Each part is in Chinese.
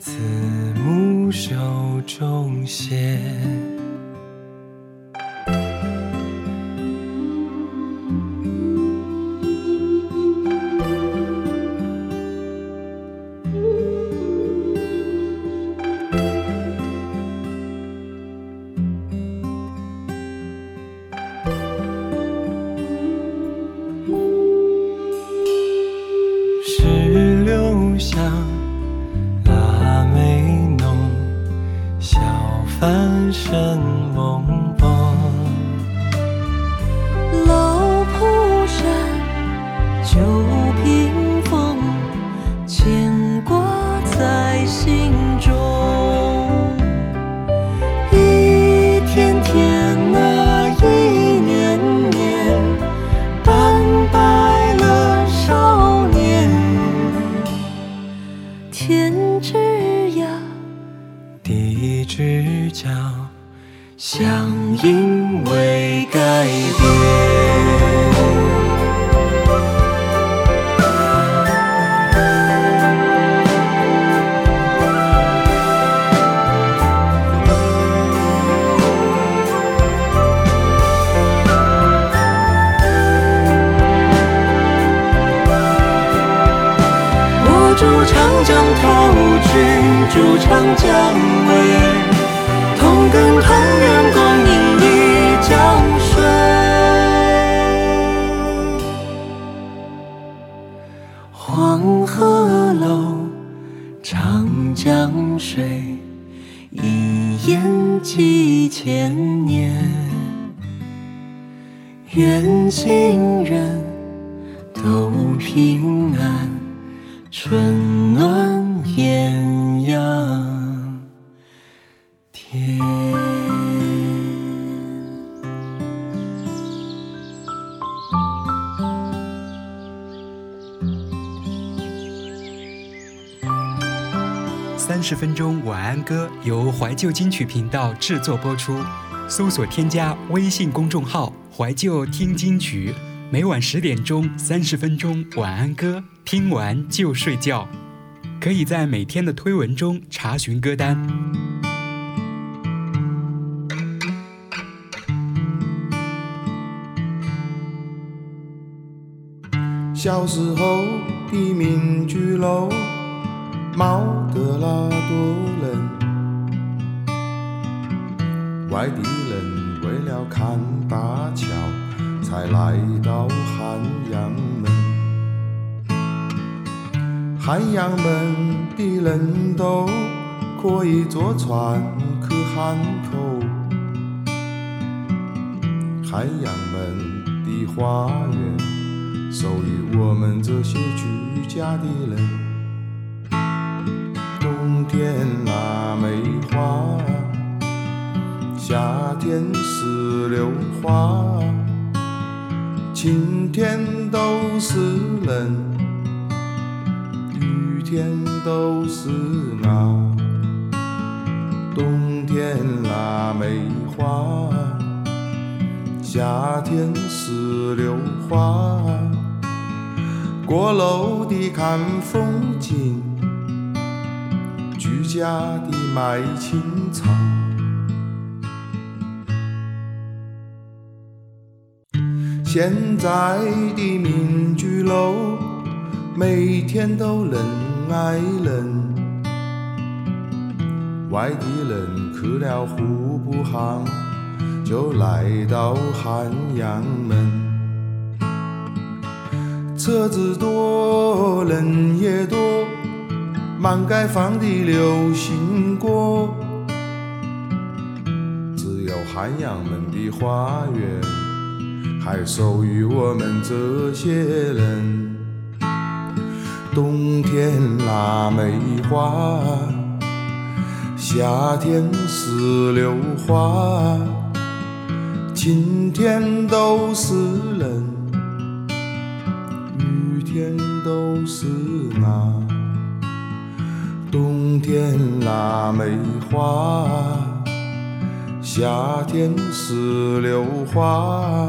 慈母手中线。天之涯，地之角，相因未改变。去，住长江尾，同根同源共饮一江水。黄鹤楼，长江水，一眼几千年。愿亲人都平安。春暖艳十分钟晚安歌由怀旧金曲频道制作播出，搜索添加微信公众号“怀旧听金曲”，每晚十点钟三十分钟晚安歌，听完就睡觉。可以在每天的推文中查询歌单。小时候的民居楼，毛德拉多人。外地人为了看大桥，才来到汉阳门。汉阳门的人都可以坐船去汉口。汉阳门的花园，属于我们这些居家的人。天腊梅花，夏天石榴花，晴天都是人，雨天都是那。冬天腊梅花，夏天石榴花，过楼的看风景，家的卖青草。现在的民居楼，每天都人挨人。外地人去了户部巷，就来到汉阳门。车子多，人也多，满街放的流行歌。只有汉阳门的花园，还属于我们这些人。冬天腊梅花。夏天石榴花，晴天都是人，雨天都是啊，冬天腊梅花，夏天石榴花，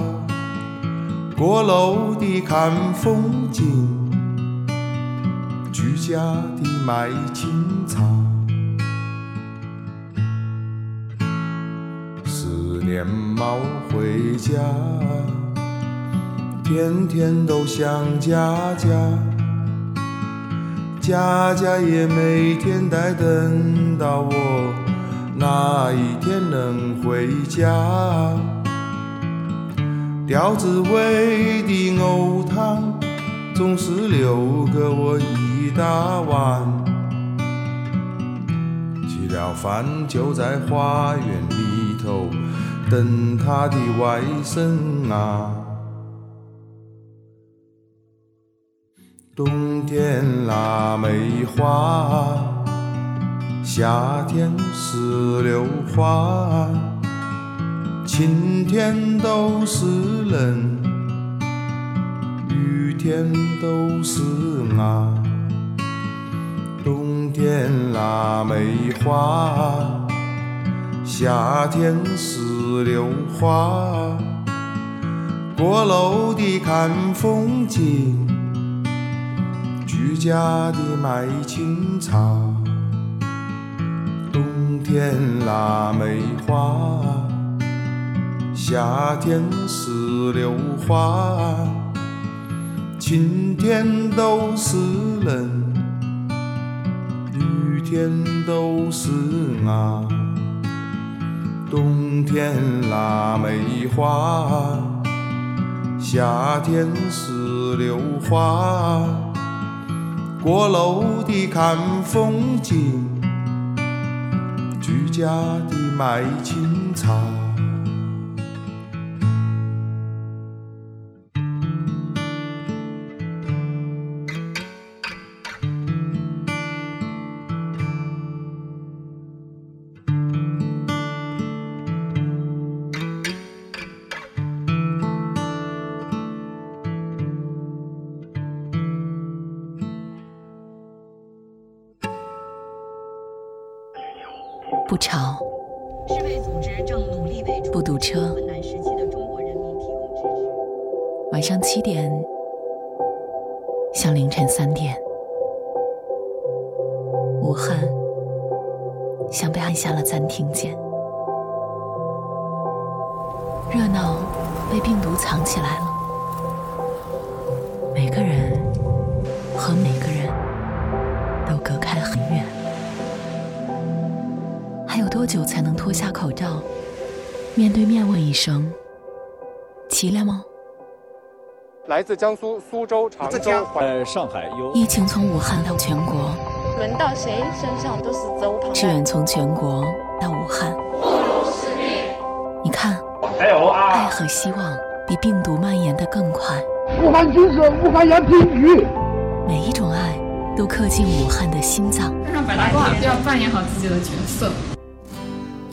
过楼的看风景，居家的卖清茶。年猫回家，天天都想家家，家家也每天在等到我哪一天能回家。吊子味的藕汤总是留给我一大碗，吃了饭就在花园里头。等他的外甥啊，冬天腊梅花，夏天石榴花，晴天都是人，雨天都是啊，冬天腊梅花。夏天石榴花，过楼的看风景，居家的卖清茶。冬天腊梅花，夏天石榴花，晴天都是人，雨天都是啊。冬天腊梅花，夏天石榴花，过路的看风景，居家的买青草。不吵，不堵车。晚上七点，像凌晨三点。武汉，像被按下了暂停键。热闹被病毒藏起来了，久才能脱下口罩，面对面问一声“齐了吗？”来自江苏苏州、常州、呃上海有疫情从武汉到全国，轮到谁身上都是周旁。支援从全国到武汉。你看，爱和希望比病毒蔓延的更快。武汉军事，武汉要平局。每一种爱都刻进武汉的心脏。让百大话要扮演好自己的角色。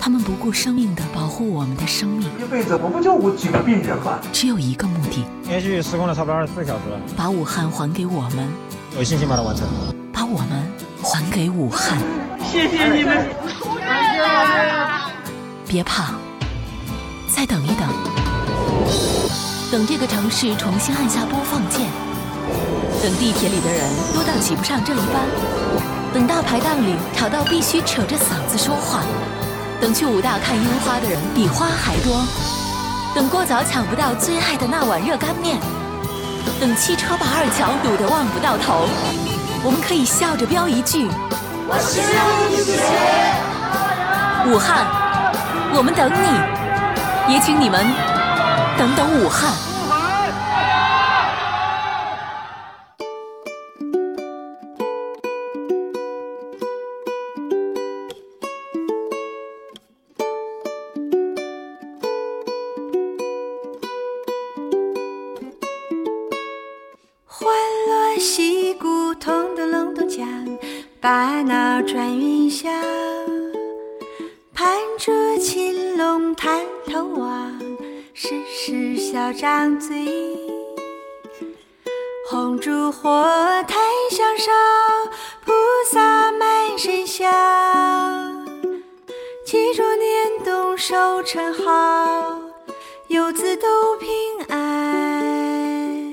他们不顾生命的保护我们的生命，一辈子我不就我几个病人吗？只有一个目的，连续施工了差不多二十四小时。了，把武汉还给我们，有信心把它完成，把我们还给武汉。谢谢你们，别怕，再等一等，等这个城市重新按下播放键，等地铁里的人多到挤不上这一班，等大排档里吵到必须扯着嗓子说话。等去武大看樱花的人比花还多，等过早抢不到最爱的那碗热干面，等汽车把二桥堵得望不到头，我们可以笑着飙一句：我希望你写。武汉，我们等你，也请你们等等武汉。张嘴，红烛火檀香烧，菩萨满身香。祈祝年冬收成好，游子都平安。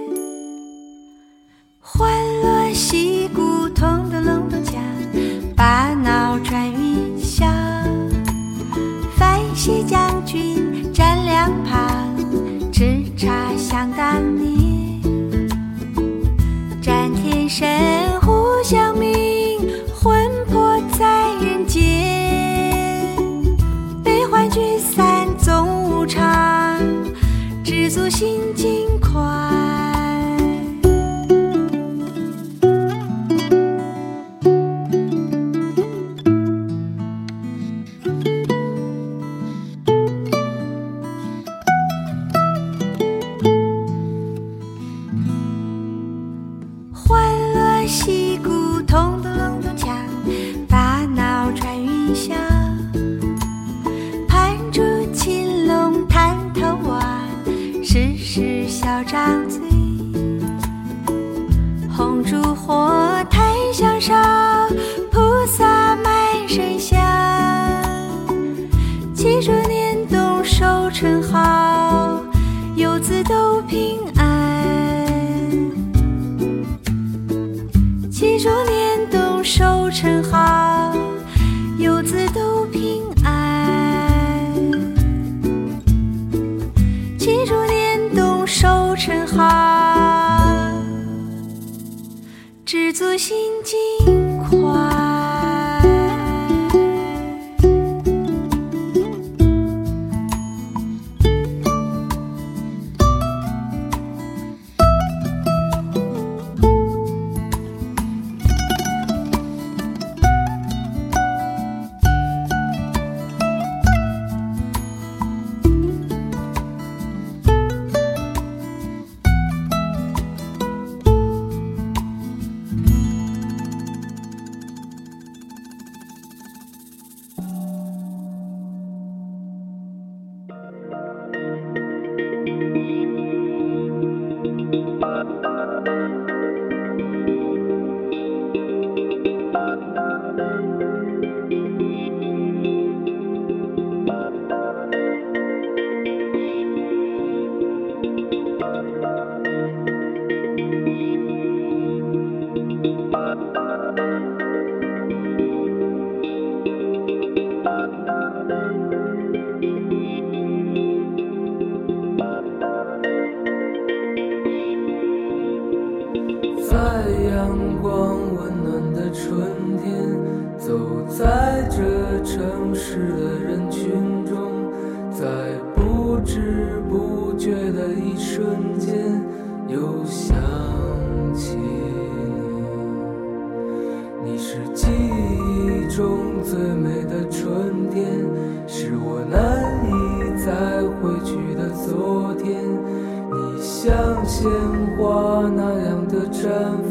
欢乐戏鼓咚咚隆咚锵，把闹转云霄。范喜将军站两旁，茶香当年。战天神互相明，魂魄在人间。悲欢聚散总无常，知足心静城市的人群中，在不知不觉的一瞬间，又想起你是记忆中最美的春天，是我难以再回去的昨天。你像鲜花那样的绽放，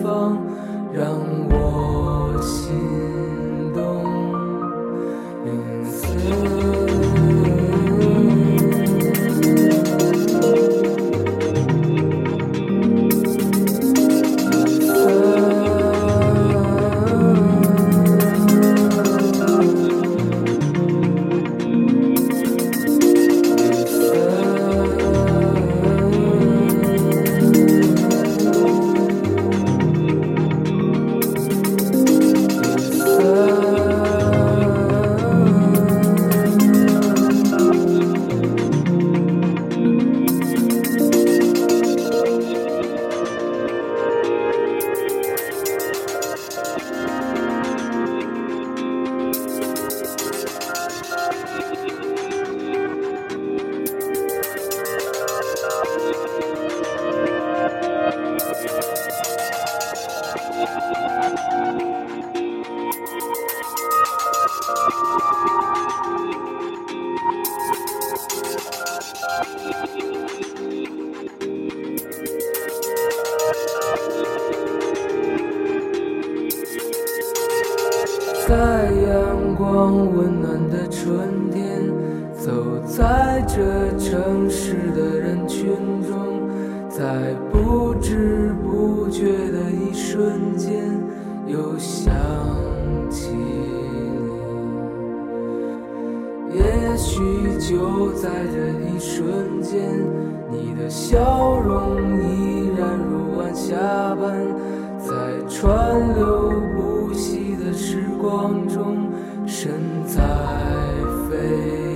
又想起你。也许就在这一瞬间，你的笑容依然如晚霞般，在川流不息的时光中，身在飞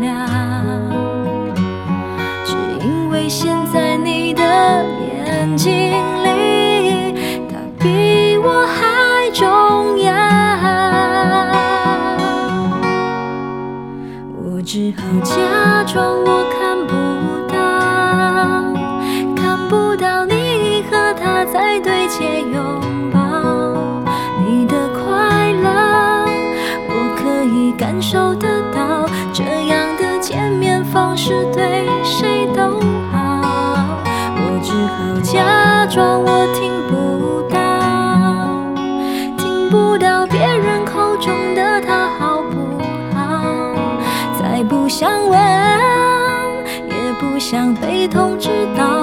亮，只因为现在你的眼睛里，他比我还重要，我只好。想被通知到。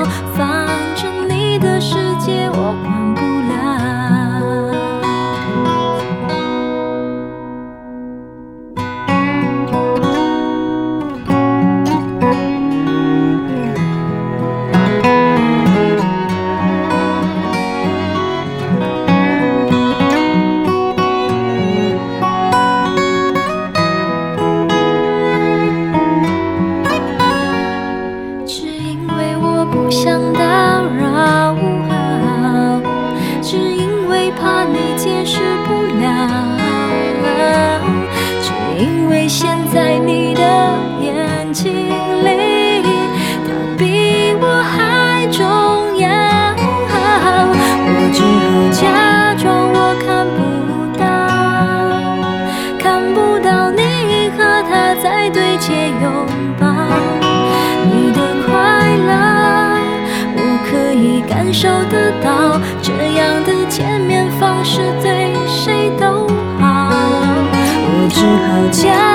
我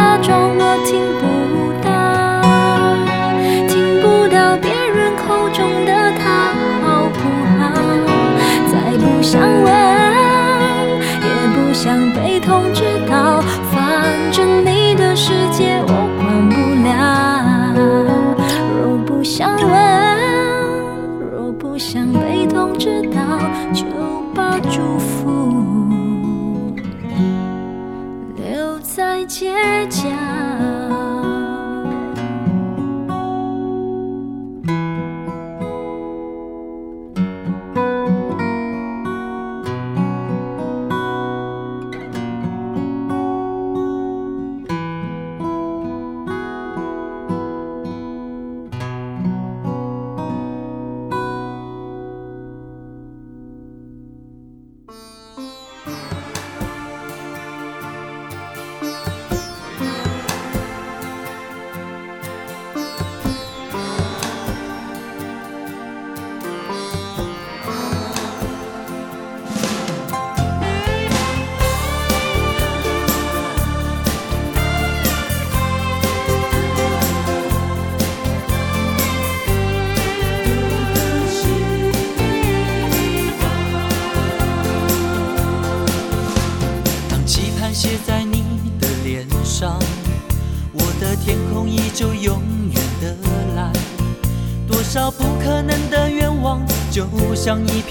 像一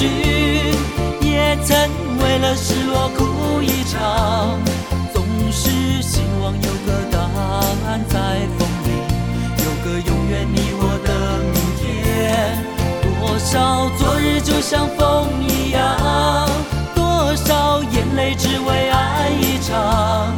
许，也曾为了失落哭一场，总是希望有个答案在风里，有个永远你我的明天。多少昨日就像风一样，多少眼泪只为爱一场，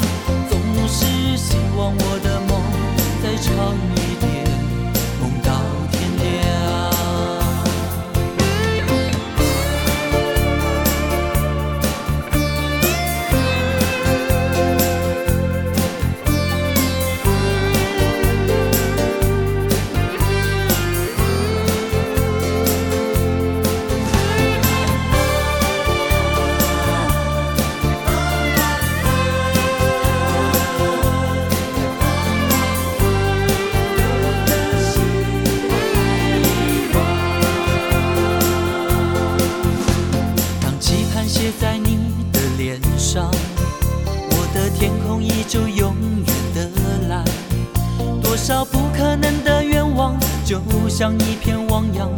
像一片汪洋，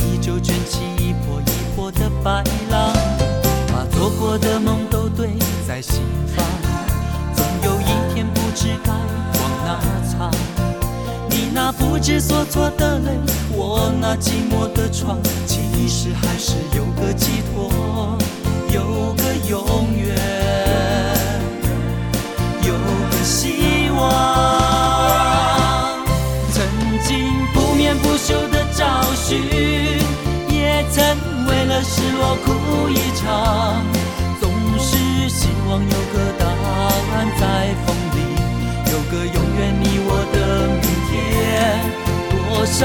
依旧卷起一波一波的白浪。把做过的梦都堆在心房，总有一天不知该往哪藏。你那不知所措的泪，我那寂寞的窗，其实还是有个寄许，也曾为了失落哭一场，总是希望有个答案在风里，有个永远你我的明天。多少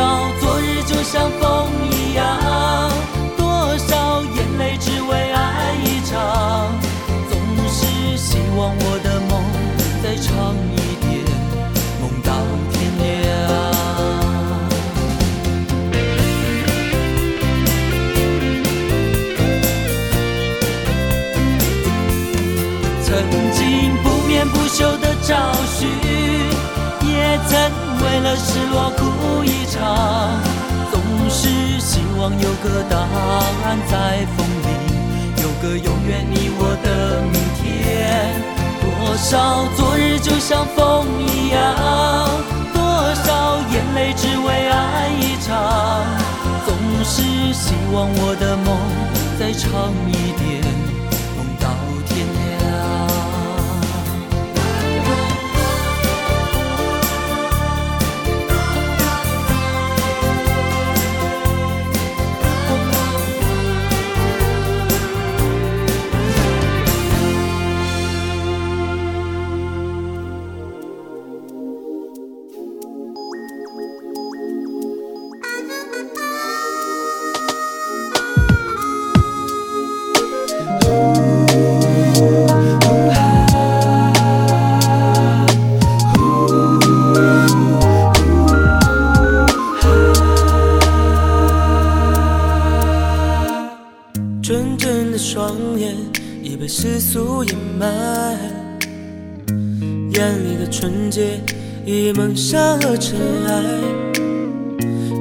了失落哭一场，总是希望有个答案在风里，有个永远你我的明天。多少昨日就像风一样，多少眼泪只为爱一场，总是希望我的梦再长一点，梦到天亮。洁已蒙上了尘埃。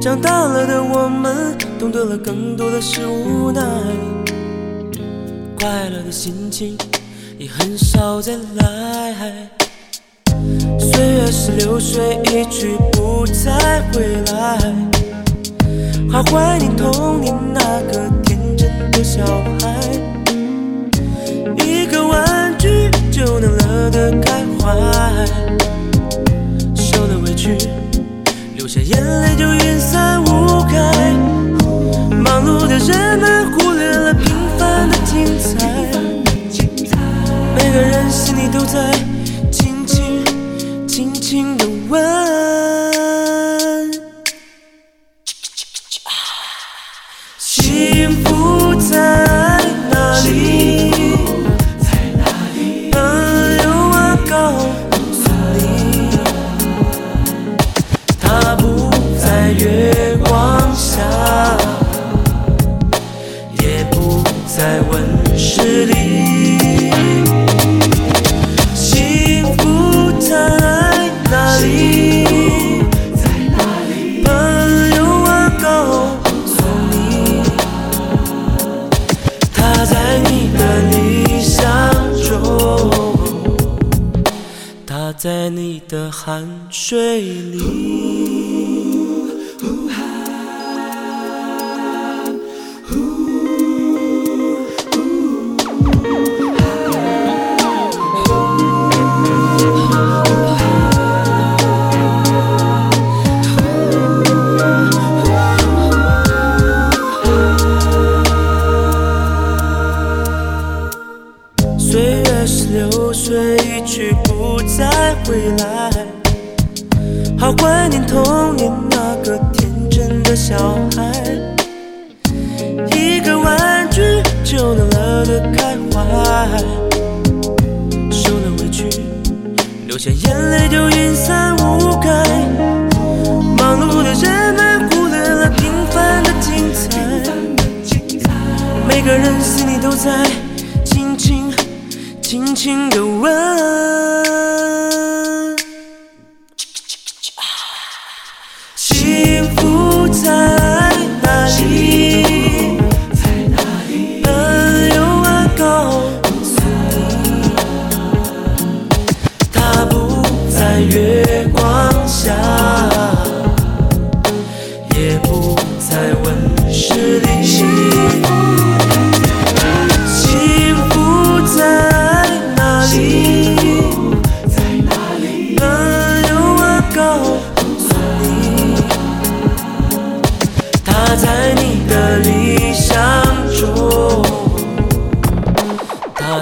长大了的我们，懂得了更多的是无奈，快乐的心情也很少再来。岁月是流水，一去不再回来。好怀念童年那个天真的小孩，一个玩具就能乐得开怀。流下眼泪就云散雾开。忙碌的人们忽略了平凡的精彩，每个人心里都在轻轻轻轻的问。的小孩，一个玩具就能乐得开怀。受了委屈，流下眼泪就云散雾开。忙碌的人们忽略了平凡的精彩，每个人心里都在轻轻。轻轻的问：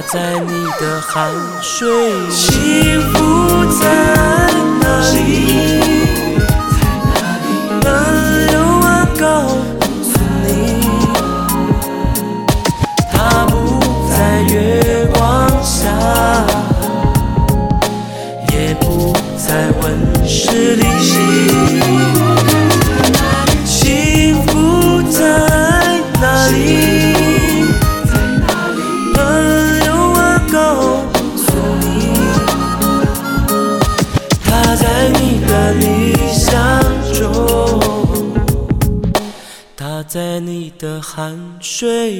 在你的汗水里。幸福在哪里？睡。